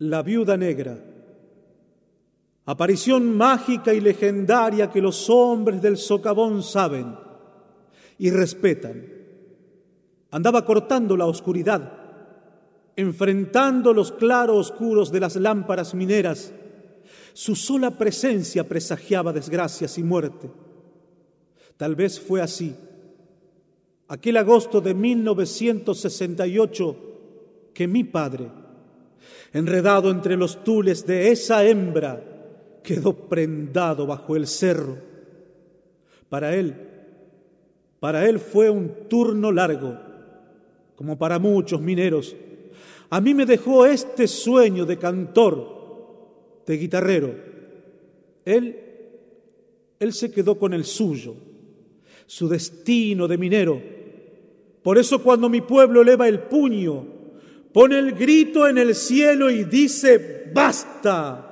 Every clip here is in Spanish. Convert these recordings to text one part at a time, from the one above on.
La viuda negra. Aparición mágica y legendaria que los hombres del socavón saben y respetan. Andaba cortando la oscuridad, enfrentando los claroscuros de las lámparas mineras. Su sola presencia presagiaba desgracias y muerte. Tal vez fue así. Aquel agosto de 1968 que mi padre, enredado entre los tules de esa hembra, quedó prendado bajo el cerro. Para él, para él fue un turno largo, como para muchos mineros. A mí me dejó este sueño de cantor, de guitarrero. Él, él se quedó con el suyo, su destino de minero. Por eso cuando mi pueblo eleva el puño, pone el grito en el cielo y dice, basta.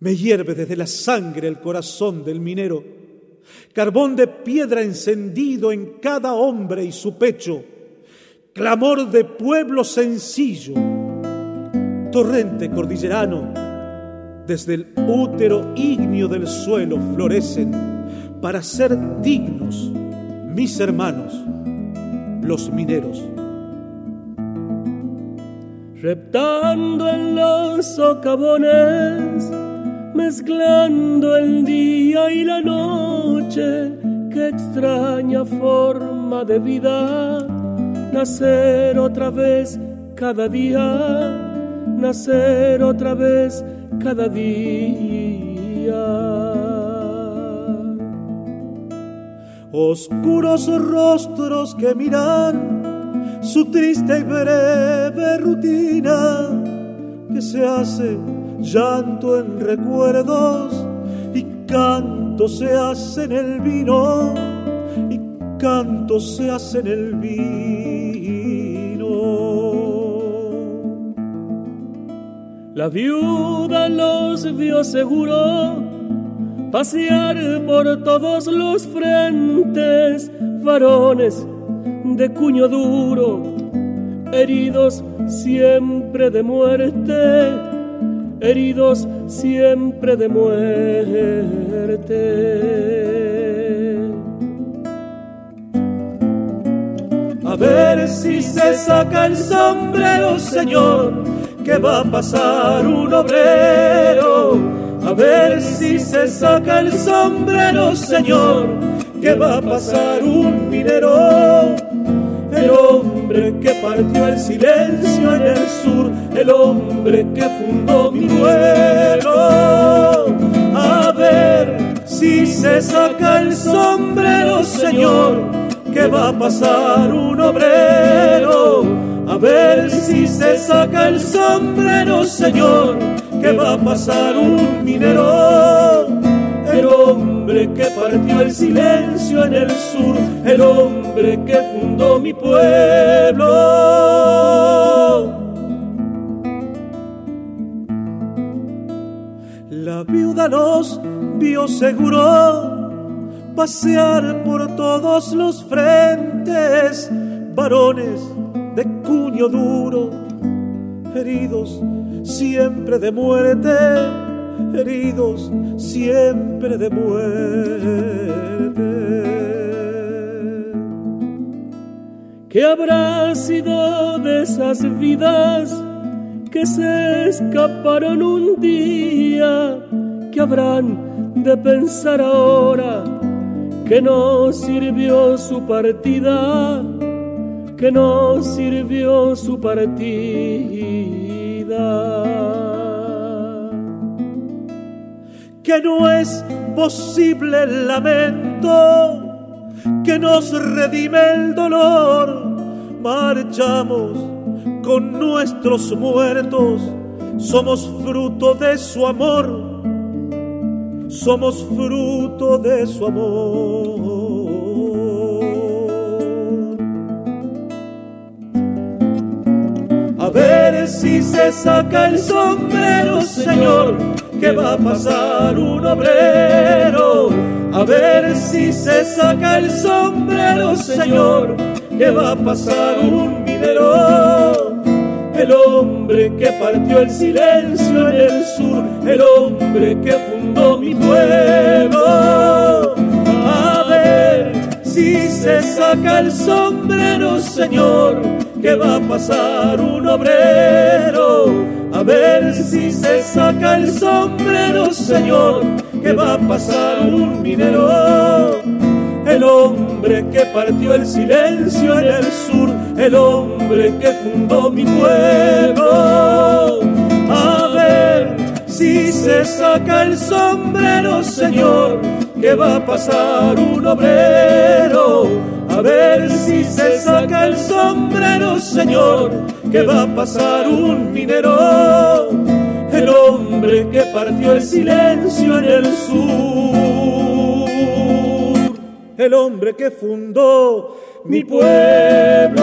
Me hierve desde la sangre el corazón del minero, carbón de piedra encendido en cada hombre y su pecho, clamor de pueblo sencillo, torrente cordillerano, desde el útero ígneo del suelo florecen para ser dignos mis hermanos, los mineros reptando en los socavones, mezclando el día y la noche, qué extraña forma de vida, nacer otra vez cada día, nacer otra vez cada día. Oscuros rostros que miran su triste y breve rutina que se hace llanto en recuerdos y canto se hace en el vino y canto se hace en el vino. La viuda los vio seguro pasear por todos los frentes, varones de cuño duro, heridos siempre de muerte, heridos siempre de muerte. A ver si se saca el sombrero, Señor, que va a pasar un obrero. A ver si se saca el sombrero, Señor, que va a pasar un minero el hombre que partió el silencio en el sur, el hombre que fundó mi pueblo. A ver si se saca el sombrero, Señor, que va a pasar un obrero. A ver si se saca el sombrero, Señor, que va a pasar un minero. El hombre que partió el silencio en el sur, el hombre que fundó mi pueblo. La viuda nos vio seguro pasear por todos los frentes, varones de cuño duro, heridos siempre de muerte heridos siempre de muerte. ¿Qué habrá sido de esas vidas que se escaparon un día? ¿Qué habrán de pensar ahora que no sirvió su partida? Que no sirvió su partida que no es posible el lamento que nos redime el dolor. Marchamos con nuestros muertos, somos fruto de su amor, somos fruto de su amor. A ver si se saca el sombrero, Señor que va a pasar un obrero. A ver si se saca el sombrero, Señor, que va a pasar un minero. el hombre que partió el silencio en el sur, el hombre que fundó mi pueblo. A ver si se saca el sombrero, Señor, que va a pasar un obrero. A ver si se saca el sombrero, Señor, que va a pasar un minero el hombre que partió el silencio en el sur, el hombre que fundó mi pueblo. A ver si se saca el sombrero, Señor, que va a pasar un obrero. A ver si se saca el sombrero, Señor, que va a pasar un minero. El hombre que partió el silencio en el sur el hombre que fundó mi pueblo.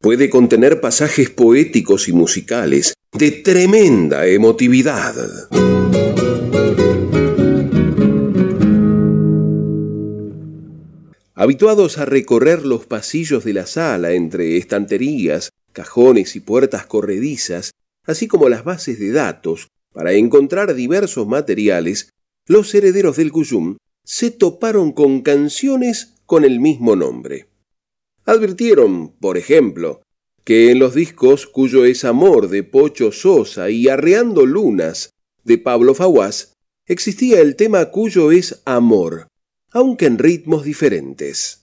puede contener pasajes poéticos y musicales de tremenda emotividad. Habituados a recorrer los pasillos de la sala entre estanterías, cajones y puertas corredizas, así como las bases de datos, para encontrar diversos materiales, los herederos del Cuyum se toparon con canciones con el mismo nombre. Advirtieron, por ejemplo, que en los discos cuyo es amor de Pocho Sosa y Arreando Lunas de Pablo Faguás existía el tema cuyo es amor, aunque en ritmos diferentes.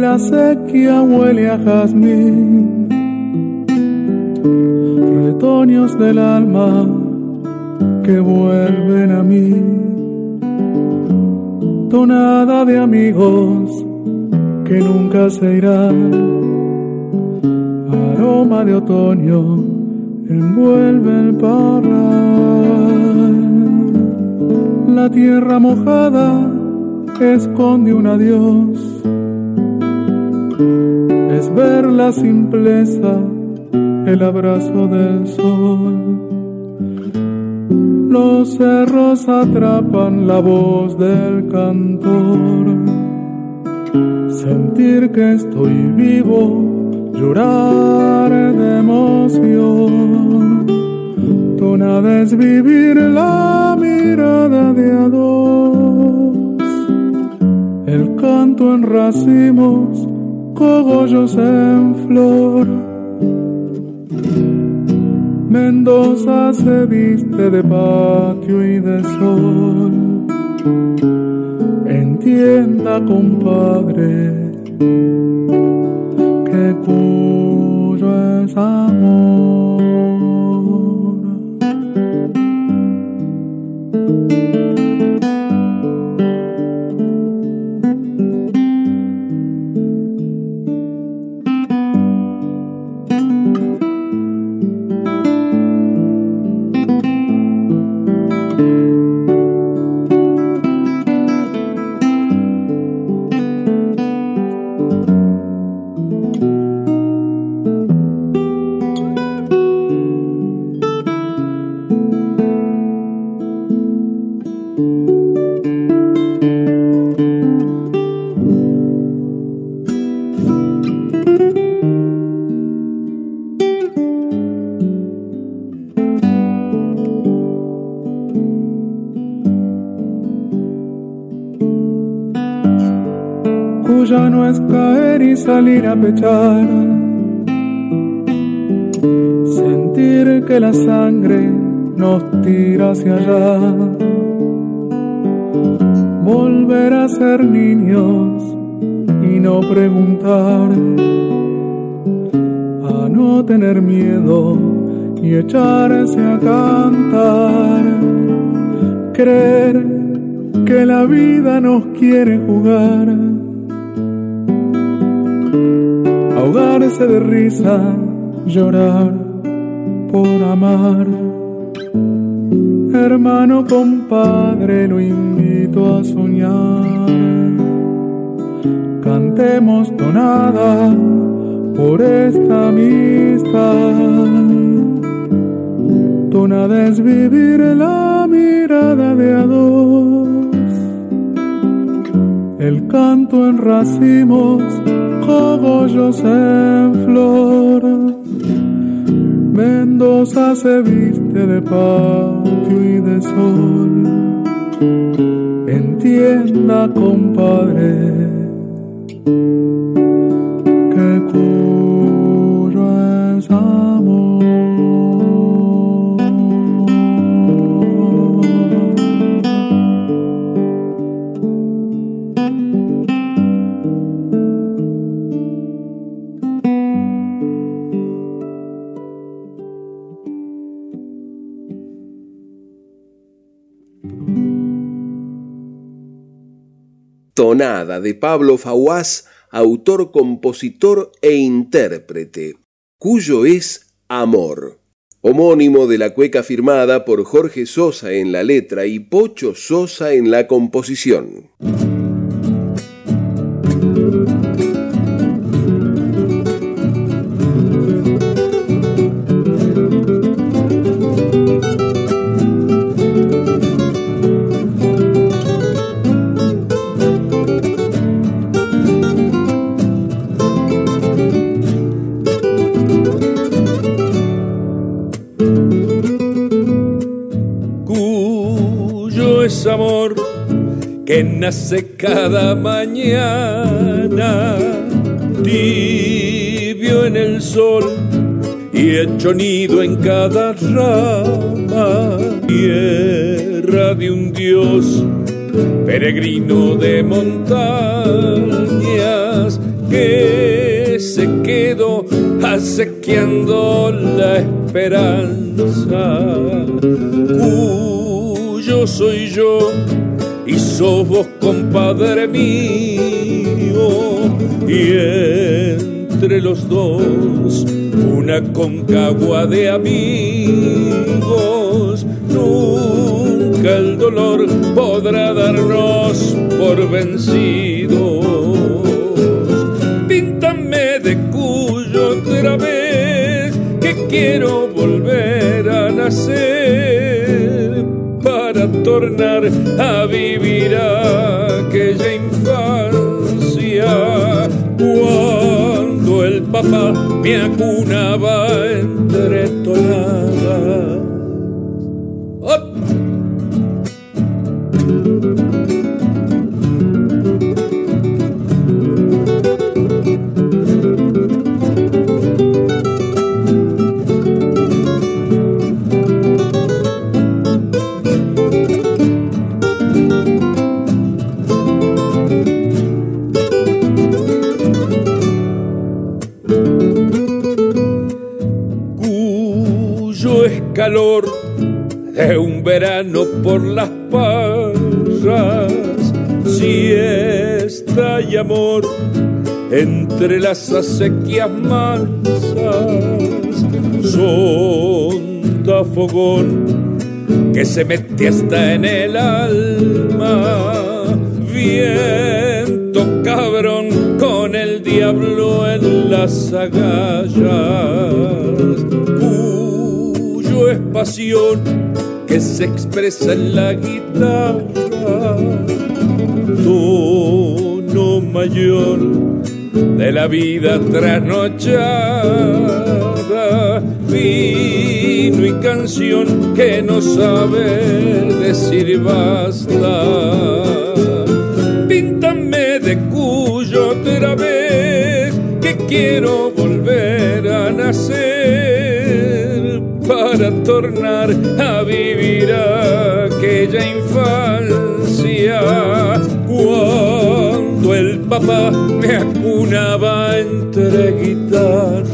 La sequía huele a jazmín, retoños del alma que vuelven a mí, tonada de amigos que nunca se irán, aroma de otoño envuelve el parral, la tierra mojada esconde un adiós es ver la simpleza, el abrazo del sol. Los cerros atrapan la voz del cantor. Sentir que estoy vivo, llorar de emoción. Tonada es vivir la mirada de a dos. El canto en racimos cogollos en flor. Mendoza se viste de patio y de sol. Entienda, compadre, que cuyo es amor. Tuya no es caer y salir a pechar. Sentir que la sangre nos tira hacia allá. Volver a ser niños y no preguntar. A no tener miedo y echarse a cantar. Creer que la vida nos quiere jugar. Ahogarse de risa, llorar por amar. Hermano, compadre, lo invito a soñar. Cantemos tonada por esta amistad. Tonada es vivir la mirada de a el canto en racimos, cogollos en flor. Mendoza se viste de patio y de sol. Entienda, compadre, De Pablo Fawaz, autor, compositor e intérprete, cuyo es Amor, homónimo de la cueca firmada por Jorge Sosa en la letra y Pocho Sosa en la composición. Nace cada mañana, tibio en el sol y hecho nido en cada rama, tierra de un dios, peregrino de montañas que se quedó asequiando la esperanza, cuyo soy yo y sos vos, compadre mío, y entre los dos una concagua de amigos. Nunca el dolor podrá darnos por vencidos. Píntame de cuyo otra vez que quiero volver a nacer para tornar a vivir aquella infancia cuando el papá me acunaba entre tonadas. De un verano por las parras, siesta y amor entre las acequias mansas, sonda fogón que se mete hasta en el alma, viento cabrón con el diablo en las agallas es pasión que se expresa en la guitarra, tono mayor de la vida trasnochada, vino y canción que no sabe decir basta. Píntame de cuyo otra vez, que quiero volver a nacer para tornar a vivir aquella infancia cuando el papá me acunaba entre guitarras.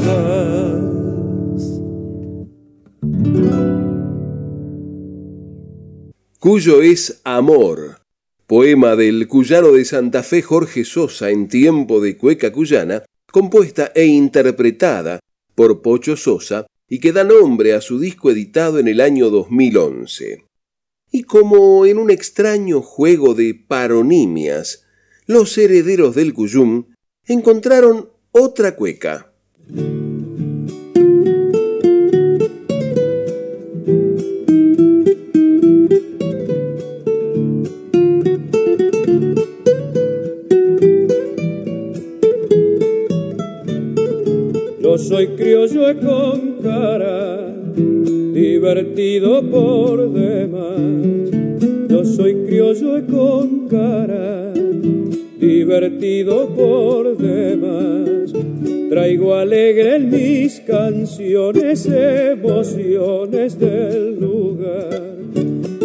Cuyo es Amor, poema del cuyano de Santa Fe Jorge Sosa en tiempo de cueca cuyana, compuesta e interpretada por Pocho Sosa y que da nombre a su disco editado en el año 2011. Y como en un extraño juego de paronimias, los herederos del Cuyum encontraron otra cueca. soy criollo con divertido por demás. Yo soy criollo con cara, divertido por demás. Traigo alegre en mis canciones emociones del lugar.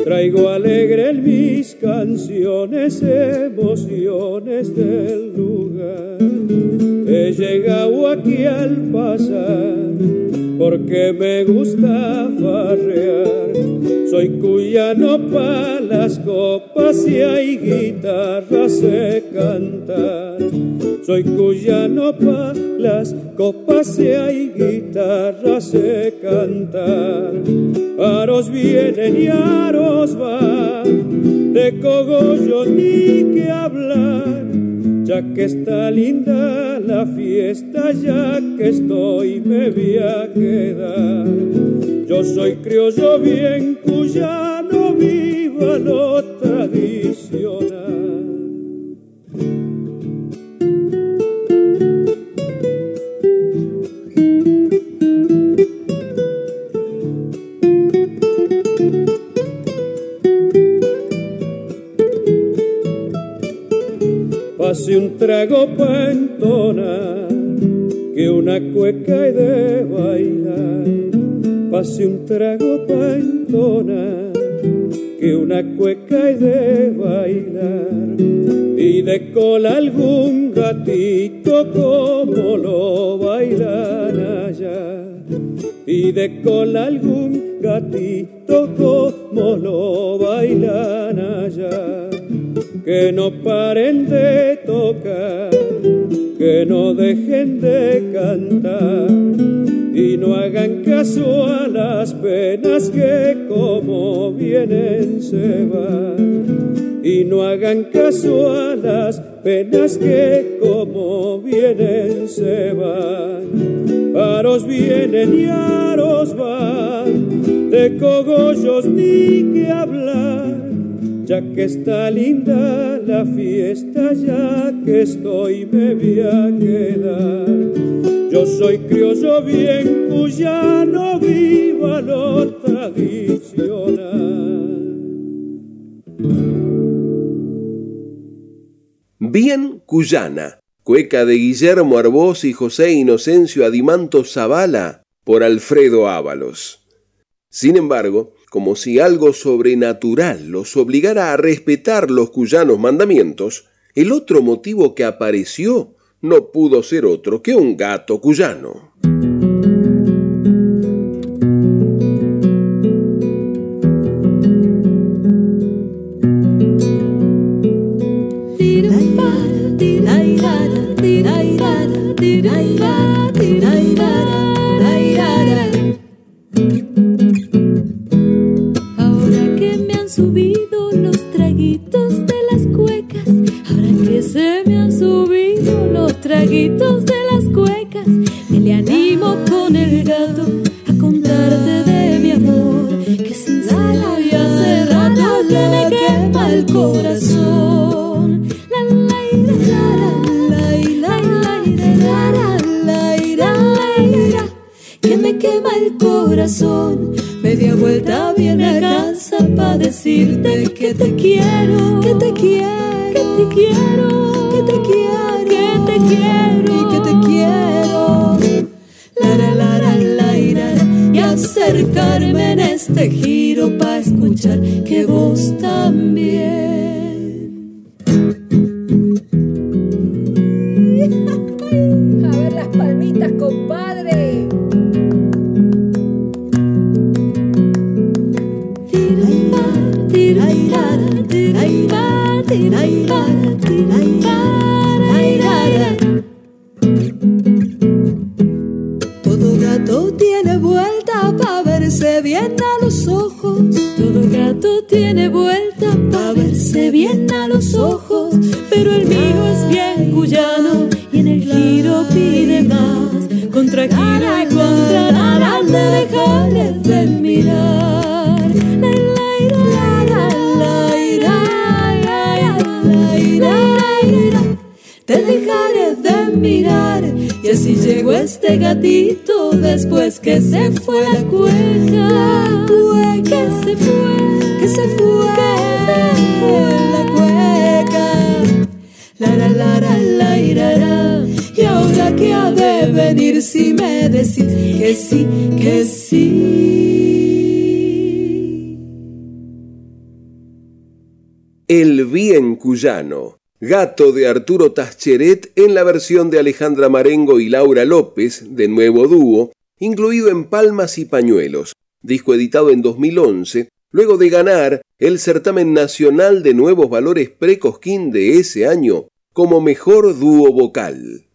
Traigo alegre en mis canciones emociones del lugar. He llegado aquí al pasar porque me gusta farrear. Soy cuyano para las copas y hay guitarras se cantar. Soy cuyano para las copas y hay guitarras se cantar. Aros vienen y aros van, de cogollo ni que hablar ya que está linda la fiesta, ya que estoy me voy a quedar. Yo soy criollo bien cuyano, viva lo tradicional. Pase un trago pa' entonar, que una cueca de bailar. Pase un trago pa' entonar, que una cueca de bailar. Y de cola algún gatito como lo bailan allá. Y de cola algún gatito como lo bailan allá que no paren de tocar, que no dejen de cantar y no hagan caso a las penas que como vienen se van. Y no hagan caso a las penas que como vienen se van. Aros vienen y aros van, de cogollos ni que hablar ya que está linda la fiesta, ya que estoy me voy a quedar. Yo soy criollo bien cuyano, viva lo tradicional. Bien cuyana, cueca de Guillermo Arbós y José Inocencio Adimanto Zavala por Alfredo Ábalos. Sin embargo, como si algo sobrenatural los obligara a respetar los cuyanos mandamientos, el otro motivo que apareció no pudo ser otro que un gato cuyano. Vuelta viene a casa para decirte que te quiero, que te quiero, que te quiero, que te quiero, que te quiero y que te quiero. La, la, la, la, la, y acercarme en este giro para escuchar que vos también. A ver las palmitas, compadre. Gato de Arturo Tascheret en la versión de Alejandra Marengo y Laura López, de nuevo dúo, incluido en Palmas y Pañuelos, disco editado en 2011, luego de ganar el certamen nacional de nuevos valores Precosquín de ese año como mejor dúo vocal.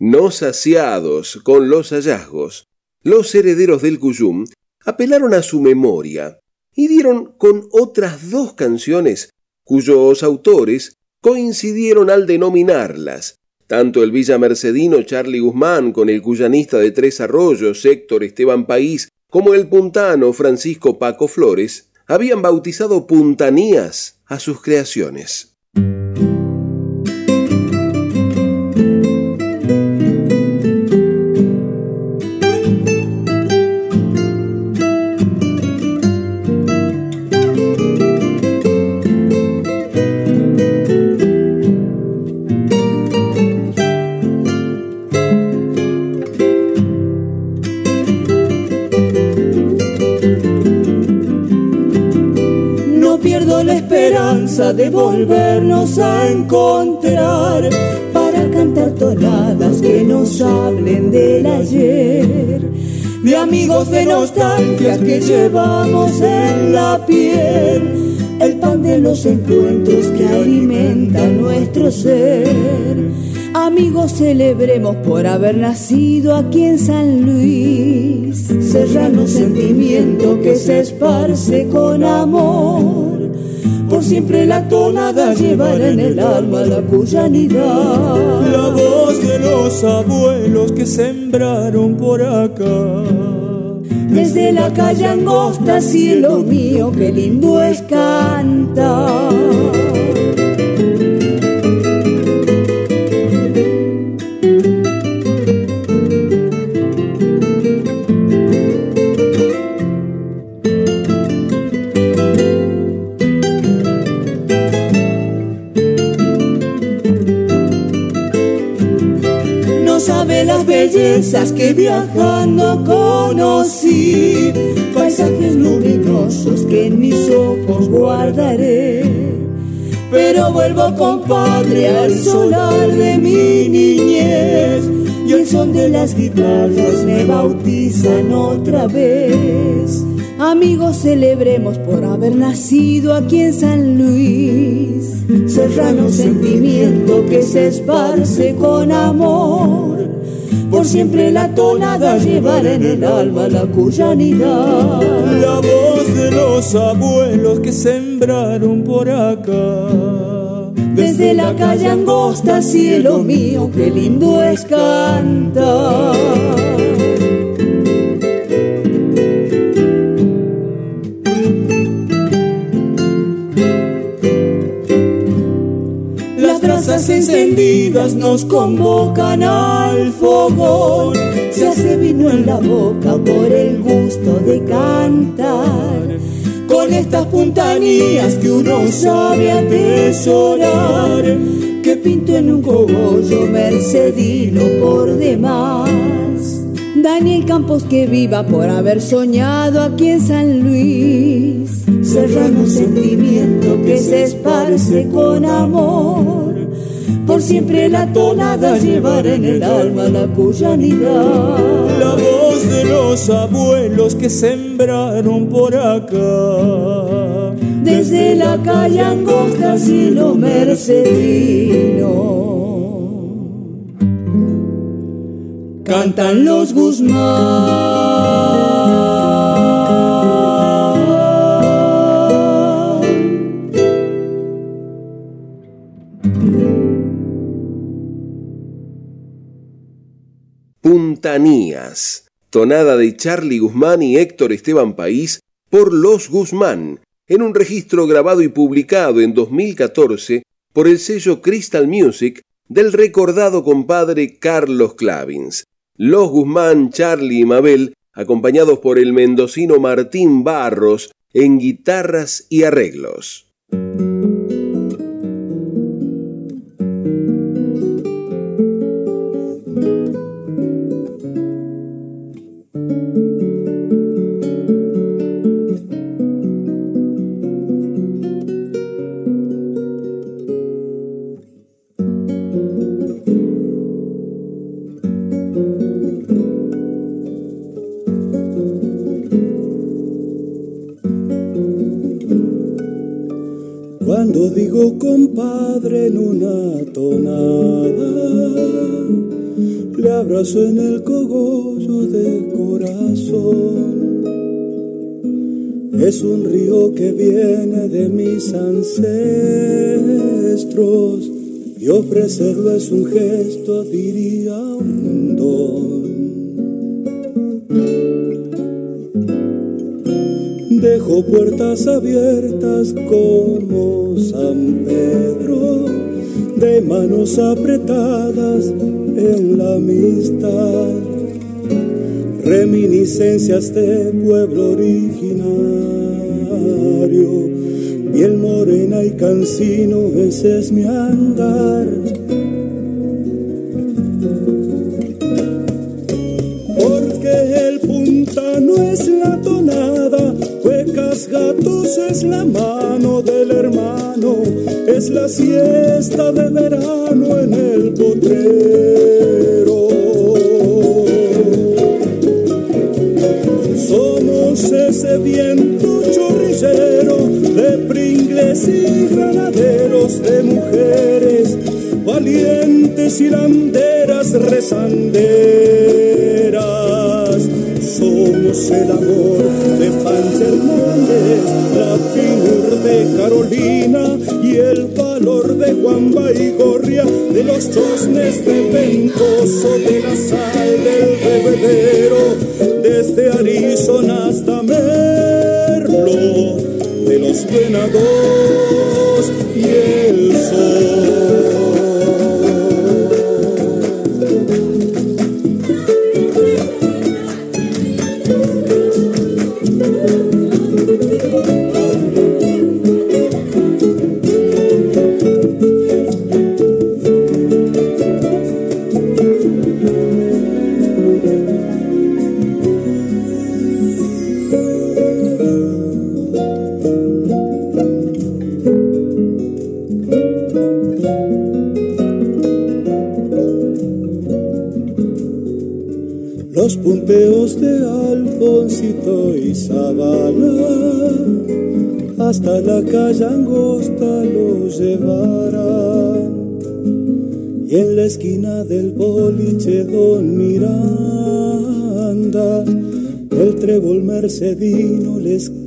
No saciados con los hallazgos, los herederos del Cuyum apelaron a su memoria y dieron con otras dos canciones cuyos autores coincidieron al denominarlas. Tanto el villamercedino Charlie Guzmán con el cuyanista de Tres Arroyos Héctor Esteban País como el puntano Francisco Paco Flores habían bautizado puntanías a sus creaciones. Volvernos a encontrar para cantar tonadas que nos hablen del ayer, de amigos de nostalgias que llevamos en la piel, el pan de los encuentros que alimenta nuestro ser. Amigos, celebremos por haber nacido aquí en San Luis. Serrano sentimiento que se esparce con amor. Siempre la tonada llevará en el alma la cuyanidad. La voz de los abuelos que sembraron por acá. Desde la calle angosta, cielo mío, qué lindo es cantar. Bellezas que viajando conocí, paisajes luminosos que en mis ojos guardaré. Pero vuelvo, compadre, al solar de mi niñez y el son de las guitarras me bautizan otra vez. Amigos, celebremos por haber nacido aquí en San Luis. Serrano sentimiento que se esparce con amor. Por siempre la tonada llevará en el alma la cuyanidad. La voz de los abuelos que sembraron por acá. Desde la calle angosta, cielo mío, qué lindo es cantar. Encendidas nos convocan al fogón. Se hace vino en la boca por el gusto de cantar. Con esta tantas puntanías que uno sabe atesorar, que pinto en un cogollo mercedino por demás. Daniel Campos que viva por haber soñado aquí en San Luis. Serrano sentimiento que se esparce con amor. Por siempre la tonada llevar en el alma la cuyanidad. La voz de los abuelos que sembraron por acá. Desde la calle angosta, cielo mercedino. cantan los Guzmán. Tonada de Charlie Guzmán y Héctor Esteban País por Los Guzmán, en un registro grabado y publicado en 2014 por el sello Crystal Music del recordado compadre Carlos Clavins. Los Guzmán, Charlie y Mabel, acompañados por el mendocino Martín Barros en guitarras y arreglos. Digo compadre en una tonada, le abrazo en el cogollo del corazón. Es un río que viene de mis ancestros y ofrecerlo es un gesto, diría un don. Dejo puertas abiertas como San Pedro, de manos apretadas en la amistad, reminiscencias de pueblo originario, piel morena y cansino, ese es mi andar. Somos ese viento chorrillero de pringles y granaderos de mujeres valientes y landeras rezanderas. Somos el amor de Pancha Hernández, la de Carolina de Juan Baigorria, de los chosnes de Ventoso, de la sal del bebedero, desde Arizona hasta Merlo, de los venados y el sol.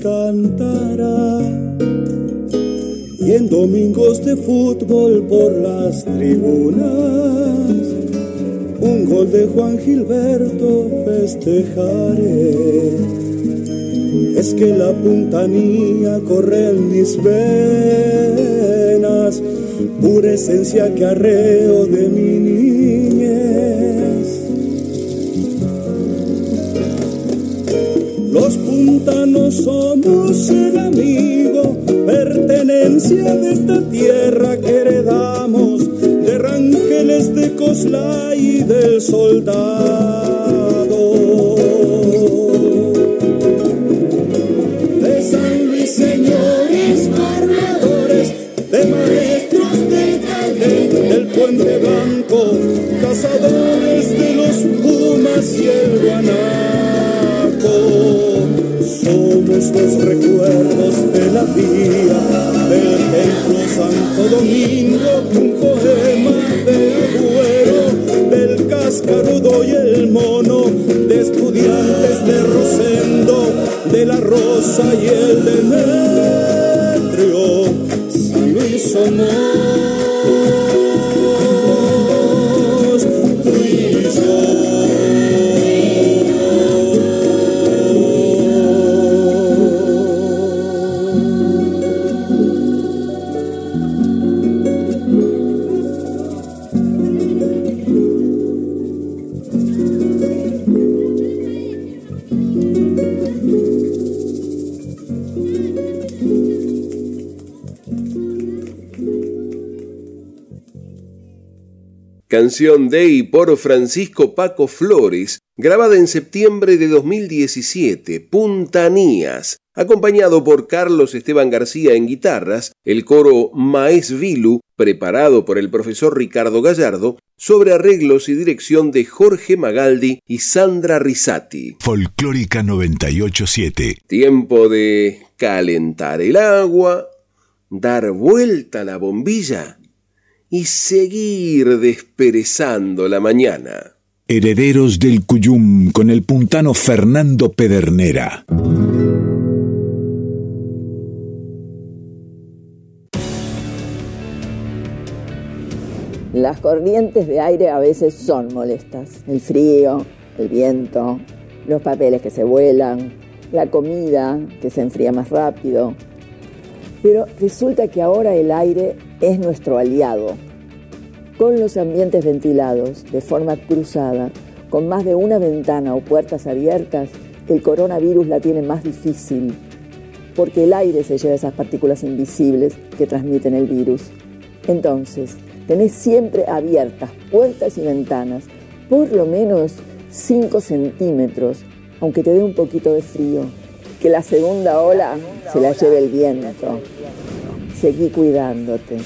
Cantará. Y en domingos de fútbol por las tribunas un gol de Juan Gilberto festejaré. Es que la puntanía corre en mis venas, pura esencia que arreo de mi soldado. Rosa y canción de y por Francisco Paco Flores, grabada en septiembre de 2017, Puntanías, acompañado por Carlos Esteban García en guitarras, el coro Maes Vilu, preparado por el profesor Ricardo Gallardo, sobre arreglos y dirección de Jorge Magaldi y Sandra Risati. Folclórica 987. Tiempo de calentar el agua, dar vuelta a la bombilla y seguir desperezando la mañana. Herederos del Cuyum con el puntano Fernando Pedernera. Las corrientes de aire a veces son molestas. El frío, el viento, los papeles que se vuelan, la comida que se enfría más rápido. Pero resulta que ahora el aire es nuestro aliado. Con los ambientes ventilados de forma cruzada, con más de una ventana o puertas abiertas, el coronavirus la tiene más difícil, porque el aire se lleva esas partículas invisibles que transmiten el virus. Entonces, tenés siempre abiertas puertas y ventanas, por lo menos 5 centímetros, aunque te dé un poquito de frío. Que la segunda ola se la lleve el viento. Seguí cuidándote.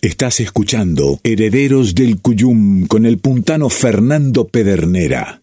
Estás escuchando Herederos del Cuyum con el puntano Fernando Pedernera.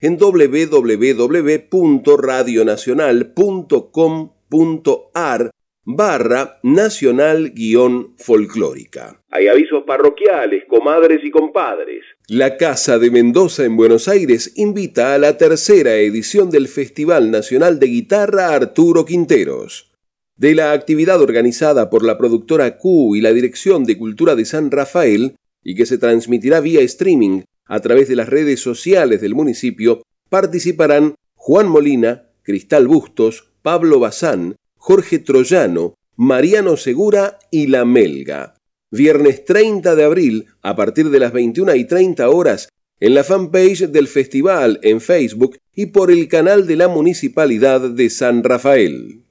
en www.radionacional.com.ar barra nacional guion folclórica. Hay avisos parroquiales, comadres y compadres. La Casa de Mendoza en Buenos Aires invita a la tercera edición del Festival Nacional de Guitarra Arturo Quinteros. De la actividad organizada por la productora Q y la Dirección de Cultura de San Rafael, y que se transmitirá vía streaming a través de las redes sociales del municipio participarán Juan Molina, Cristal Bustos, Pablo Bazán, Jorge Troyano, Mariano Segura y La Melga. Viernes 30 de abril, a partir de las 21 y 30 horas, en la fanpage del festival en Facebook y por el canal de la Municipalidad de San Rafael.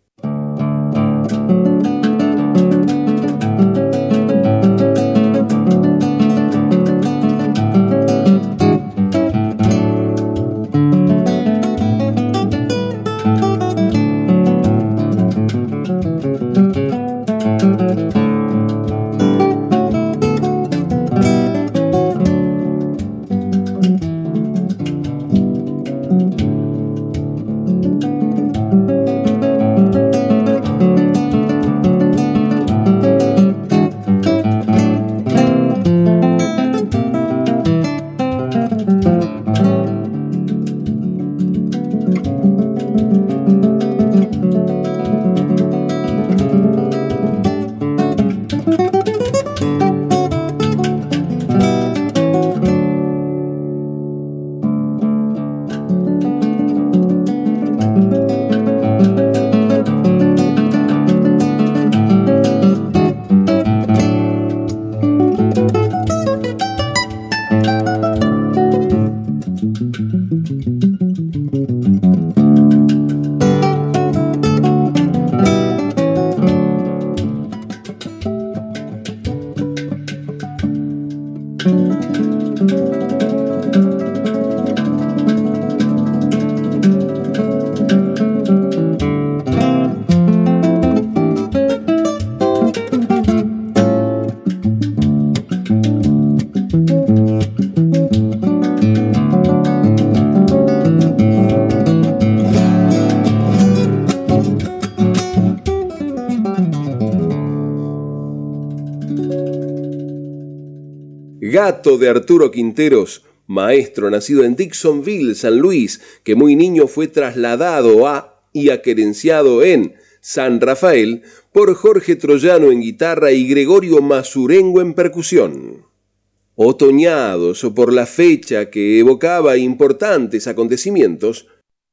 De Arturo Quinteros, maestro nacido en Dixonville, San Luis, que muy niño fue trasladado a y aquerenciado en San Rafael por Jorge Troyano en guitarra y Gregorio Masurengo en percusión. Otoñados por la fecha que evocaba importantes acontecimientos,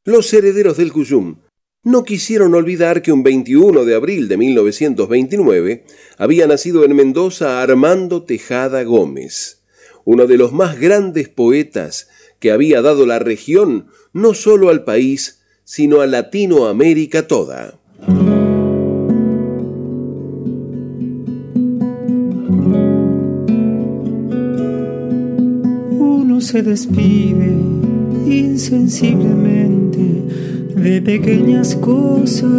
los herederos del Cuyum no quisieron olvidar que un 21 de abril de 1929 había nacido en Mendoza Armando Tejada Gómez, uno de los más grandes poetas que había dado la región no solo al país, sino a Latinoamérica toda. Uno se despide insensiblemente de pequeñas cosas,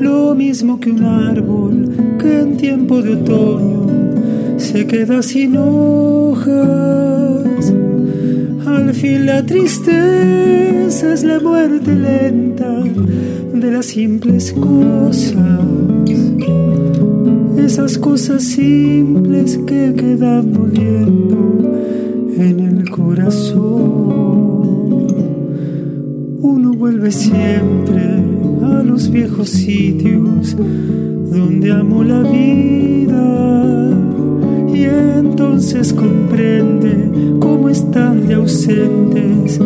lo mismo que un árbol que en tiempo de otoño se queda sin hojas. Al fin la tristeza es la muerte lenta de las simples cosas, esas cosas simples que quedan muriendo en el corazón. Uno vuelve siempre a los viejos sitios donde amo la vida y entonces comprende cómo están de ausentes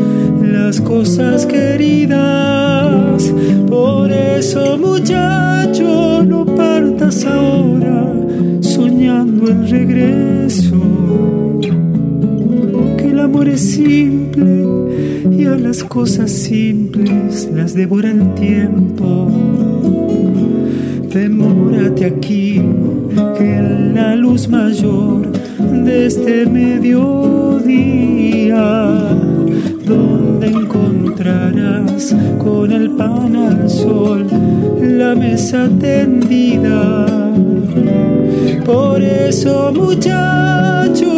las cosas queridas. Por eso muchacho, no partas ahora soñando el regreso, que el amor es simple y a las cosas simples las devora el tiempo. Demórate aquí, que la luz mayor de este mediodía, donde encontrarás con el pan al sol la mesa tendida. Por eso, muchacho,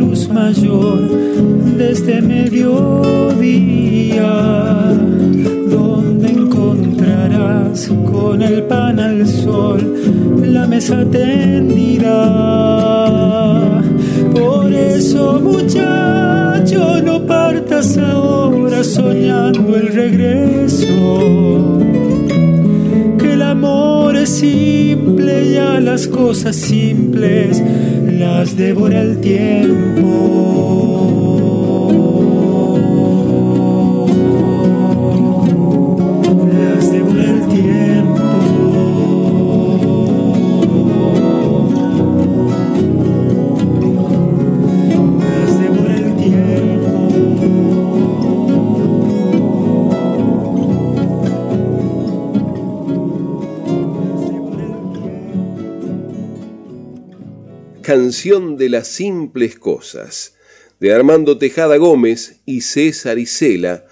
De este mediodía, donde encontrarás con el pan al sol la mesa tendida. Por eso, muchacho, no partas ahora soñando el regreso. Que el amor es simple y a las cosas simples las devora el tiempo. Canción de las simples cosas, de Armando Tejada Gómez y César Isela,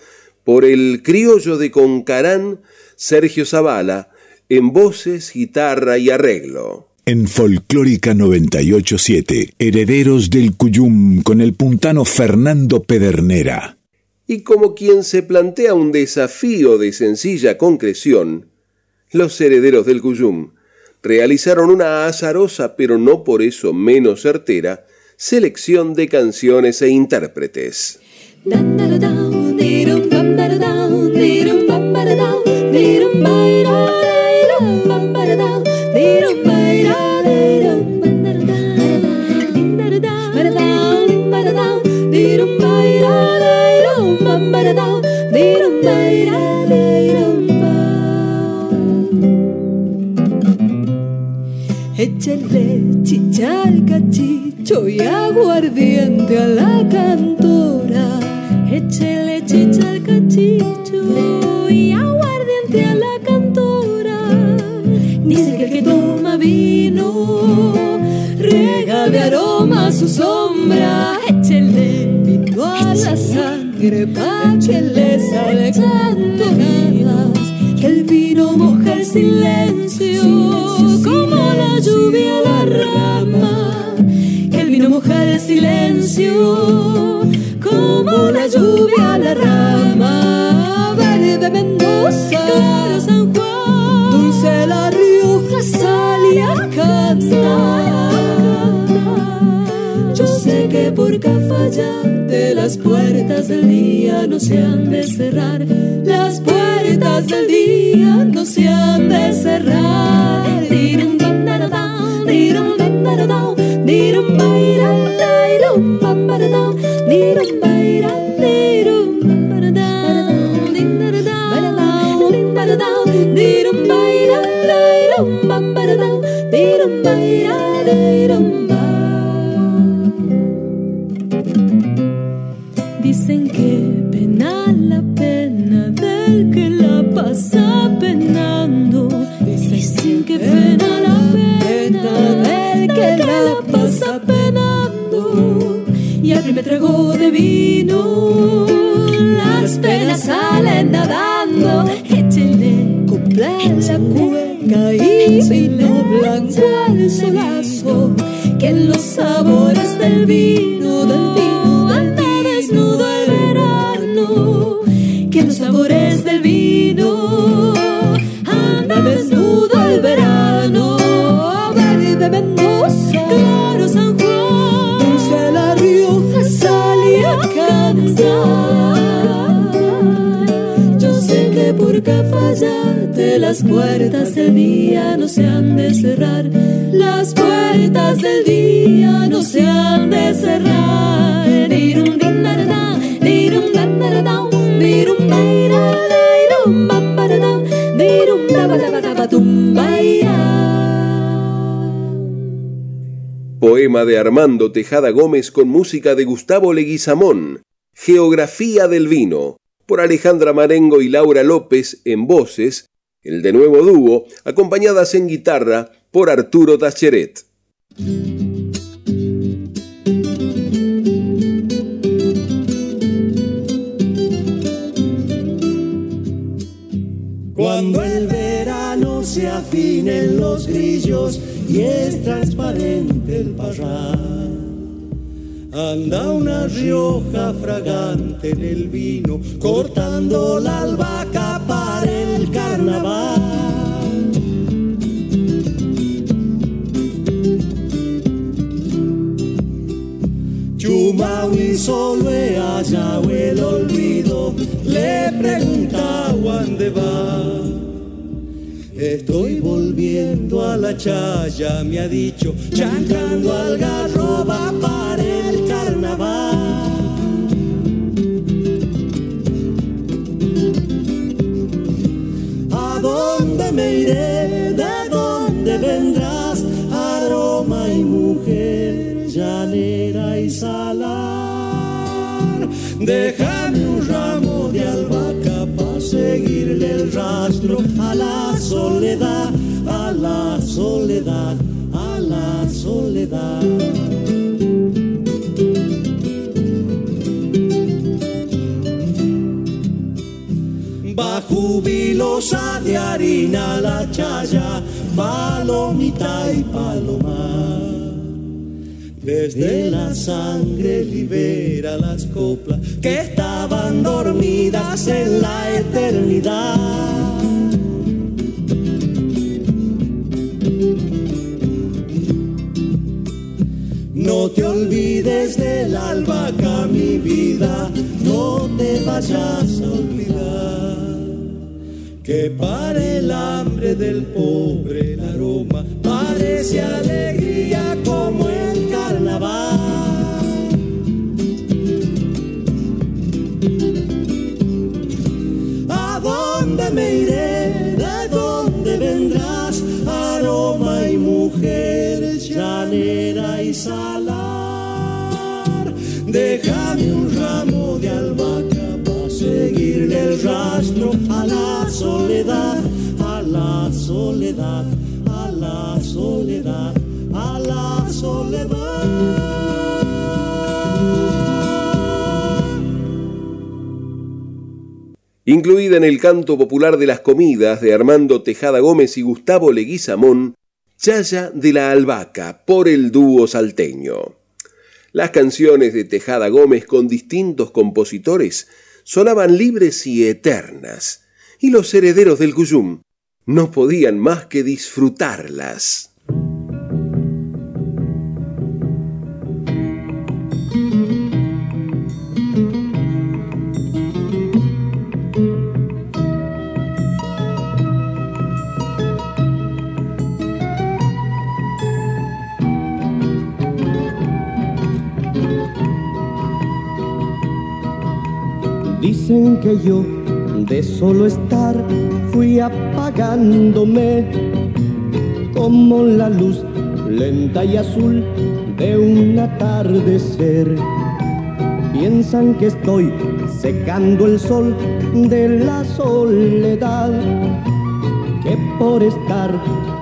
por el criollo de Concarán, Sergio Zavala, en voces, guitarra y arreglo. En Folclórica 987, Herederos del Cuyum con el puntano Fernando Pedernera. Y como quien se plantea un desafío de sencilla concreción, los herederos del Cuyum realizaron una azarosa, pero no por eso menos certera, selección de canciones e intérpretes. échenle chicha al cachicho y aguardiente a la cantora. Échenle chicha al cachicho y aguardiente a la cantora. Dice que el que toma vino rega de aroma su sombra. Échenle vino a la sangre, pa' como la lluvia la rama, verde Mendoza, San Juan, dulce la Rioja, salía a cantar que por de las puertas del día no se han de cerrar. Las puertas del día no se han de cerrar. Me del vino, del vino anda desnudo el verano, que los sabores del vino anda desnudo el verano, verde Mendoza, claro San Yo sé que por fallarte las puertas del día no se han de cerrar. Poema de Armando Tejada Gómez con música de Gustavo Leguizamón. Geografía del vino, por Alejandra Marengo y Laura López en voces, el de nuevo dúo, acompañadas en guitarra por Arturo Tacheret. Cuando el verano se afinen los grillos y es transparente el parral Anda una rioja fragante en el vino, cortando la albahaca para el carnaval. Y solo allá el olvido, le pregunta dónde va. Estoy volviendo a la chaya, me ha dicho, chancando algarroba para el carnaval. ¿A dónde me iré? ¿De dónde vendrás? Aroma y mujer, llanera y salar. Déjame un ramo de albahaca para seguirle el rastro a la soledad, a la soledad, a la soledad. Va jubilosa de harina la chaya, palomita y paloma. Desde la sangre libera las coplas que estaban dormidas en la eternidad. No te olvides del albahaca, mi vida, no te vayas a olvidar. Que para el hambre del pobre el aroma parece alegría llanera y sal Déjame un ramo de albahaca para seguirle el rastro a la soledad, a la soledad, a la soledad, a la soledad. incluida en el canto popular de las comidas de Armando Tejada Gómez y Gustavo Leguizamón, Chaya de la Albahaca, por el dúo salteño. Las canciones de Tejada Gómez con distintos compositores sonaban libres y eternas, y los herederos del Cuyum no podían más que disfrutarlas. Que yo de solo estar fui apagándome como la luz lenta y azul de un atardecer. Piensan que estoy secando el sol de la soledad, que por estar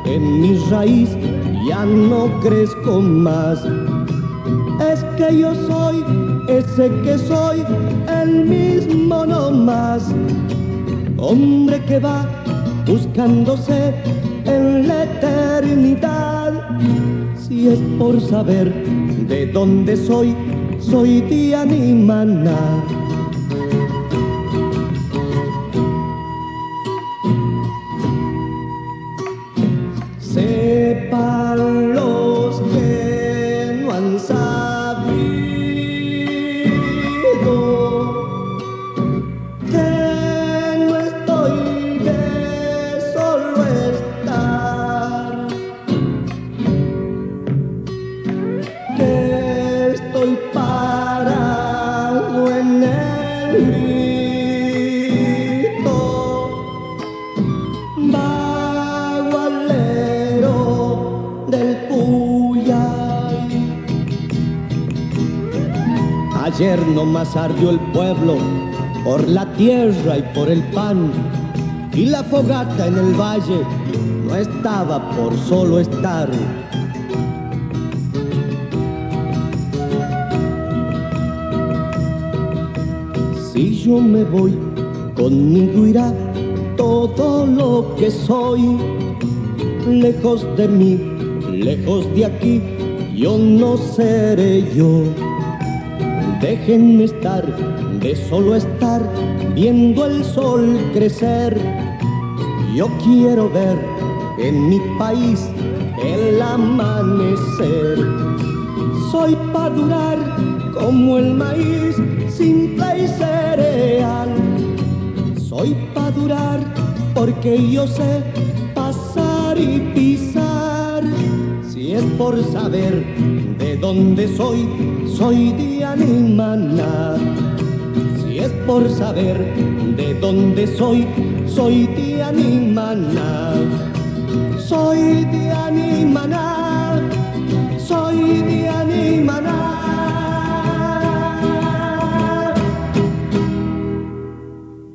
en mi raíz ya no crezco más. Es que yo soy ese que soy, el mismo no más. Hombre que va buscándose en la eternidad. Si es por saber de dónde soy, soy de Animaná. Ardió el pueblo por la tierra y por el pan. Y la fogata en el valle no estaba por solo estar. Si yo me voy, conmigo irá todo lo que soy. Lejos de mí, lejos de aquí, yo no seré yo. Déjenme estar, de solo estar, viendo el sol crecer. Yo quiero ver en mi país el amanecer. Soy para durar como el maíz, simple y cereal. Soy para durar porque yo sé pasar y pisar. Es por saber de dónde soy, soy de Animaná. Si es por saber de dónde soy, soy de Animaná. Soy de Animaná. Soy de Animaná.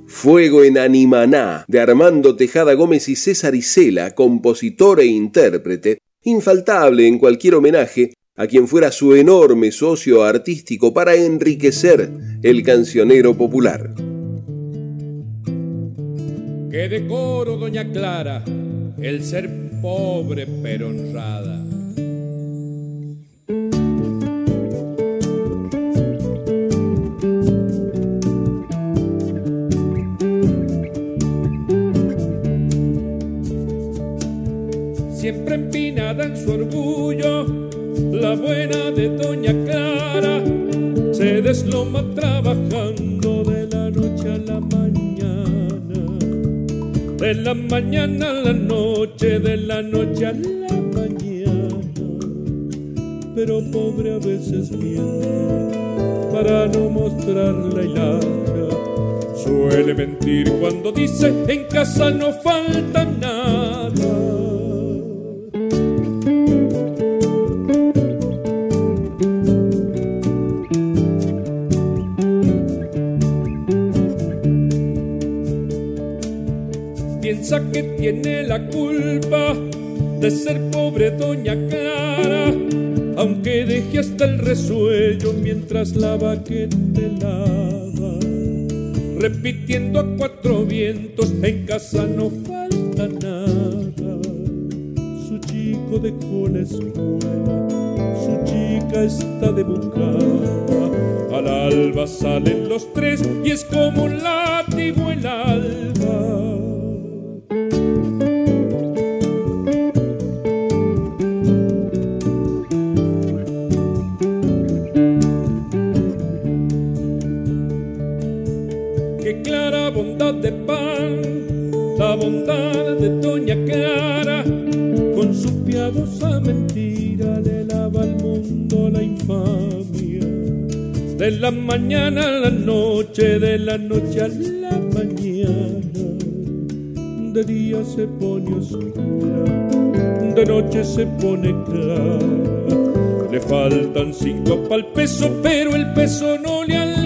Fuego en Animaná, de Armando Tejada Gómez y César Isela, compositor e intérprete, infaltable en cualquier homenaje a quien fuera su enorme socio artístico para enriquecer el cancionero popular. Qué decoro, doña Clara, el ser pobre pero honrada. Siempre empinada en su orgullo la buena de Doña Clara se desloma trabajando de la noche a la mañana, de la mañana a la noche, de la noche a la mañana. Pero pobre a veces miente para no mostrar la hilacha. Suele mentir cuando dice en casa no falta nada que tiene la culpa de ser pobre doña Clara, aunque deje hasta el resuello mientras la te lava. repitiendo a cuatro vientos, en casa no falta nada. Su chico dejó la escuela, su chica está de buscada. Al alba salen los tres y es como un látigo el alba. Bondad de Doña Clara, con su piadosa mentira le lava al mundo la infamia. De la mañana a la noche, de la noche a la mañana, de día se pone oscura, de noche se pone clara. Le faltan cinco pa'l peso, pero el peso no le alcanza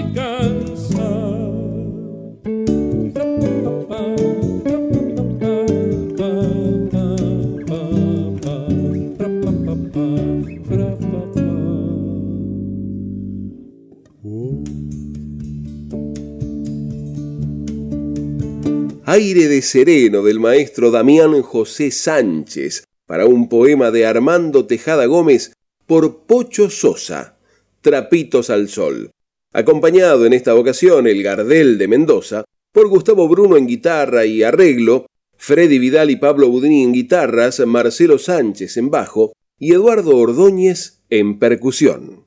Aire de sereno del maestro Damián José Sánchez para un poema de Armando Tejada Gómez por Pocho Sosa, Trapitos al Sol, acompañado en esta ocasión el Gardel de Mendoza por Gustavo Bruno en guitarra y arreglo, Freddy Vidal y Pablo Budini en guitarras, Marcelo Sánchez en bajo y Eduardo Ordóñez en percusión.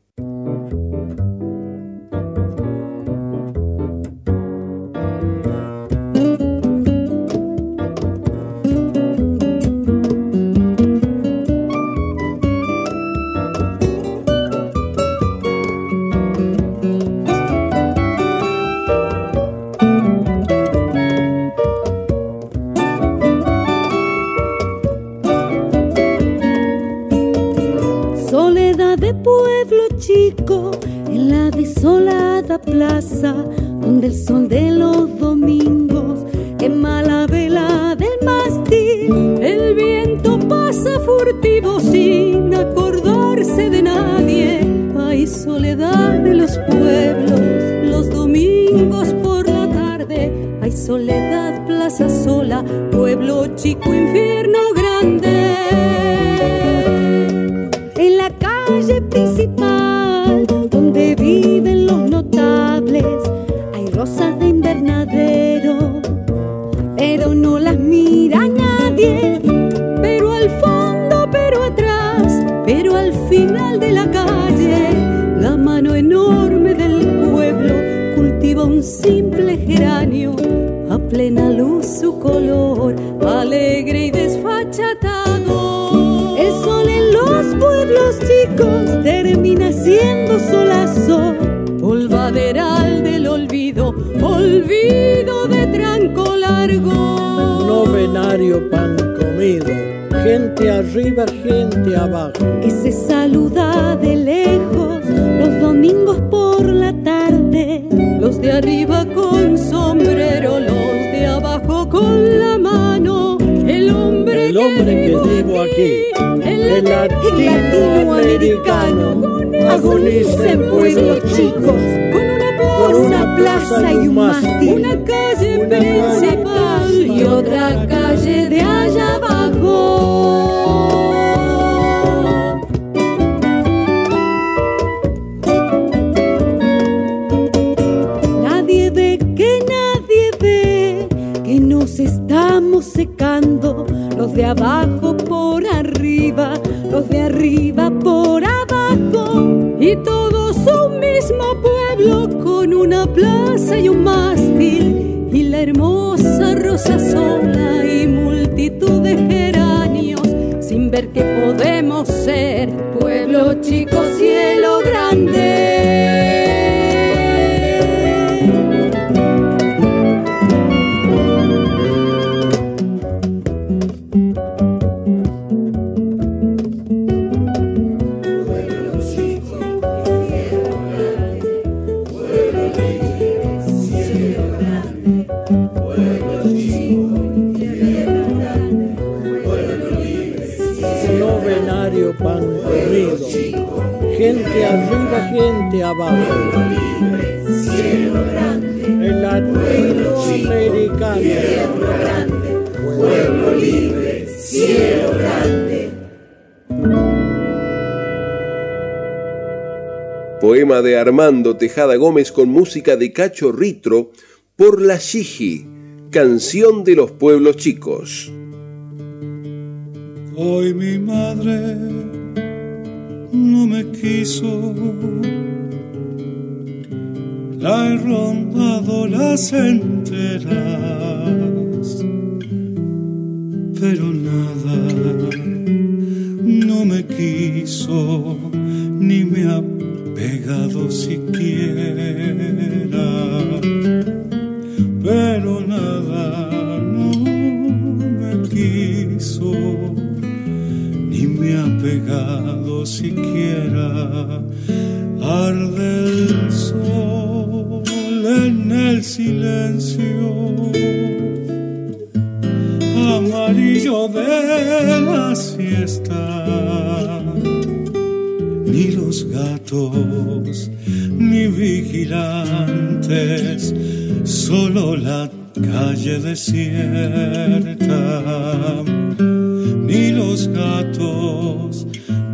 Furtivo sin acordarse de nadie. Hay soledad de los pueblos los domingos por la tarde. Hay soledad, plaza sola, pueblo chico, infierno termina siendo solazo polvaderal del olvido, olvido de tranco largo. Novenario pan comido, gente arriba, gente abajo. Que se saluda de lejos los domingos por la tarde, los de arriba con sombrero, los de abajo con la mano. El hombre, el hombre que, vivo aquí, el, latinoamericano agoniza en pueblos chicos, con una plaza, y un mástil, una calle principal y otra calle de allá abajo. Nadie ve que nadie ve que nos estamos secando, los de abajo por arriba, los de arriba plaza y un mástil y la hermosa rosa sola y multitud de geranios sin ver que podemos ser Tejada Gómez con música de Cacho Ritro por la Shiji, canción de los pueblos chicos. Hoy mi madre no me quiso, la he rondado las enteras, pero nada no me quiso ni me pegado siquiera, pero nada no me quiso ni me ha pegado siquiera. Arde el sol en el silencio, amarillo de ni vigilantes, solo la calle desierta ni los gatos,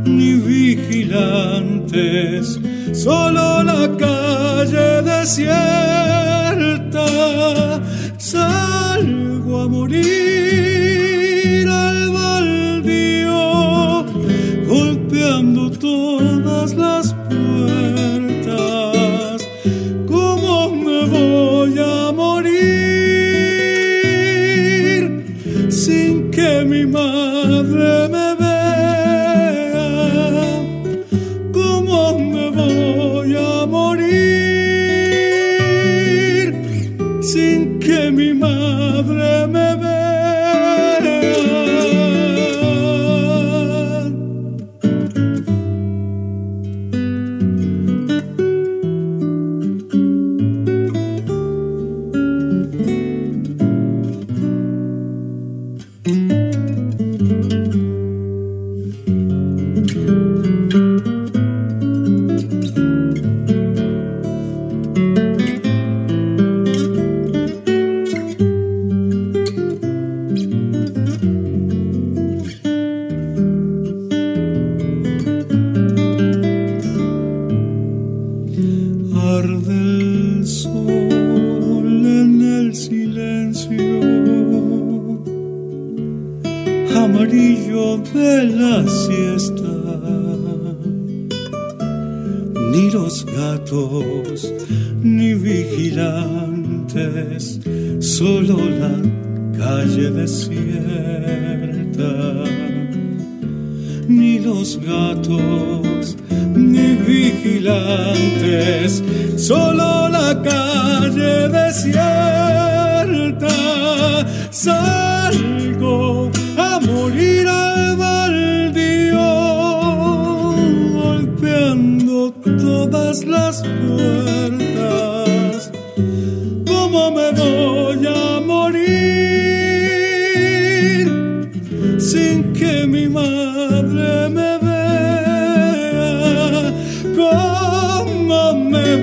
ni vigilantes, solo la calle desierta. Salgo a morir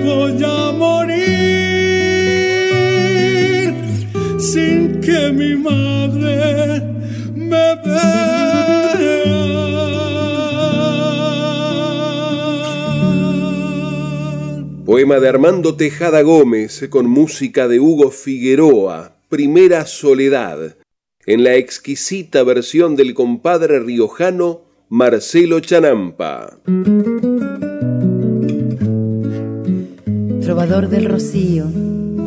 voy a morir sin que mi madre me vea? Poema de Armando Tejada Gómez con música de Hugo Figueroa, Primera Soledad, en la exquisita versión del compadre riojano Marcelo Chanampa. Trovador del Rocío,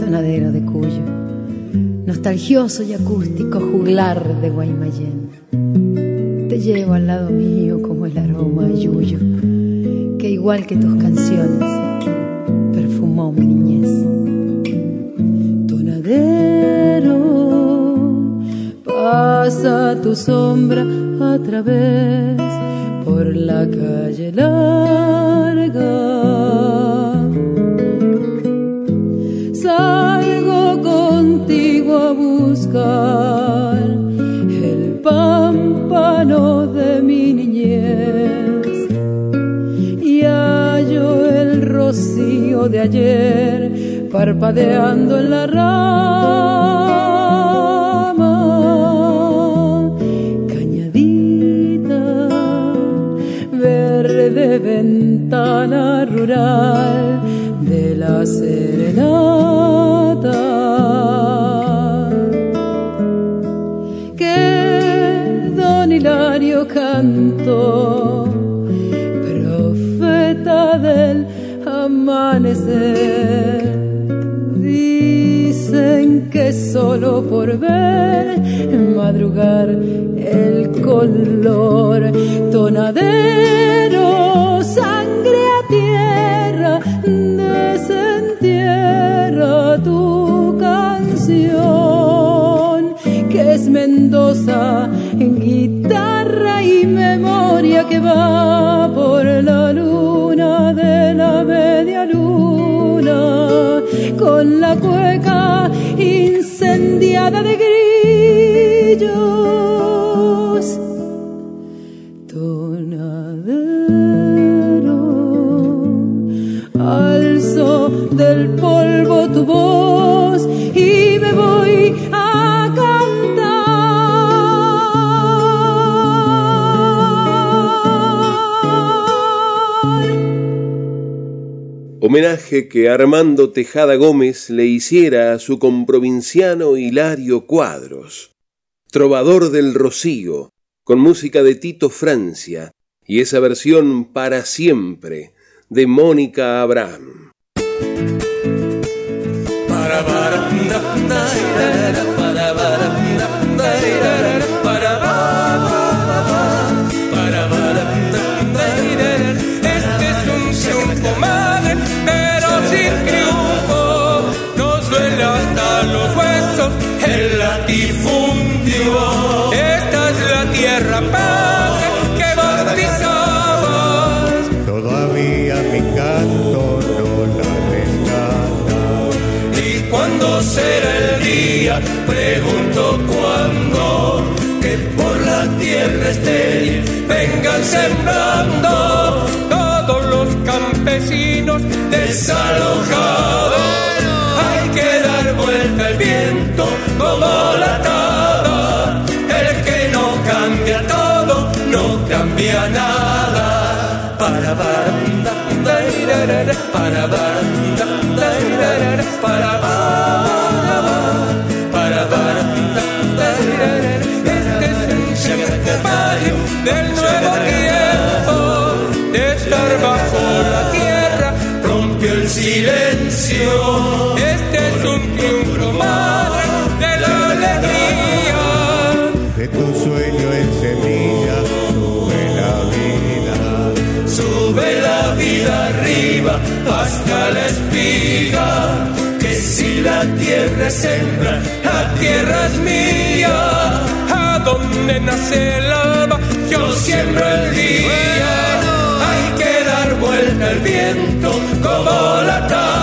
tonadero de Cuyo, nostalgioso y acústico juglar de Guaymallén. Te llevo al lado mío como el aroma yuyo, que igual que tus canciones perfumó mi niñez. Tonadero, pasa tu sombra a través por la calle larga. contigo a buscar el pámpano de mi niñez. Y hallo el rocío de ayer parpadeando en la rama. Cañadita, verde ventana rural de la serenata. profeta del amanecer. Dicen que solo por ver madrugar el color tonadero que va por la luna de la media luna con la cueca incendiada de grillos. Homenaje que Armando Tejada Gómez le hiciera a su comprovinciano Hilario Cuadros, trovador del Rocío, con música de Tito Francia y esa versión para siempre de Mónica Abraham. Este sembrando todos los campesinos desalojados. Hay que dar vuelta al viento como la taba. El que no cambia todo, no cambia nada. Para banda, para banda, para para la espiga. Que si la tierra sembra, la tierra es mía. A donde nace el alba, yo siembro el día. Hay que dar vuelta al viento como la taba.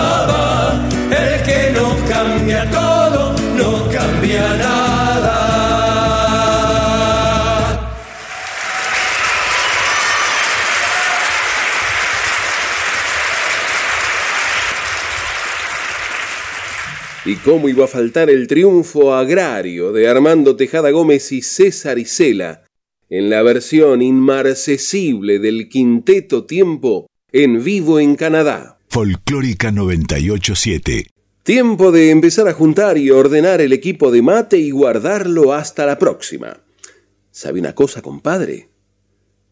Cómo iba a faltar el triunfo agrario de Armando Tejada Gómez y César Isela en la versión inmarcesible del quinteto Tiempo en vivo en Canadá. Folclórica 987. Tiempo de empezar a juntar y ordenar el equipo de mate y guardarlo hasta la próxima. ¿Sabe una cosa, compadre?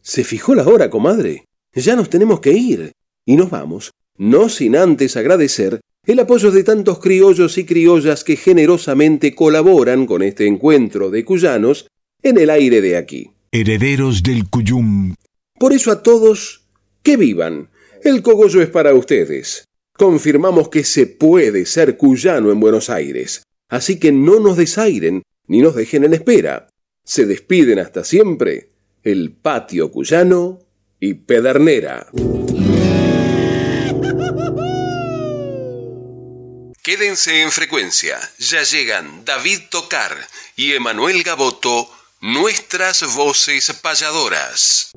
Se fijó la hora, comadre. Ya nos tenemos que ir. Y nos vamos, no sin antes agradecer el apoyo de tantos criollos y criollas que generosamente colaboran con este encuentro de cuyanos en el aire de aquí. Herederos del Cuyum. Por eso a todos, que vivan. El cogollo es para ustedes. Confirmamos que se puede ser cuyano en Buenos Aires. Así que no nos desairen ni nos dejen en espera. Se despiden hasta siempre el patio cuyano y Pedernera. Quédense en frecuencia. Ya llegan David Tocar y Emanuel Gaboto, nuestras voces payadoras.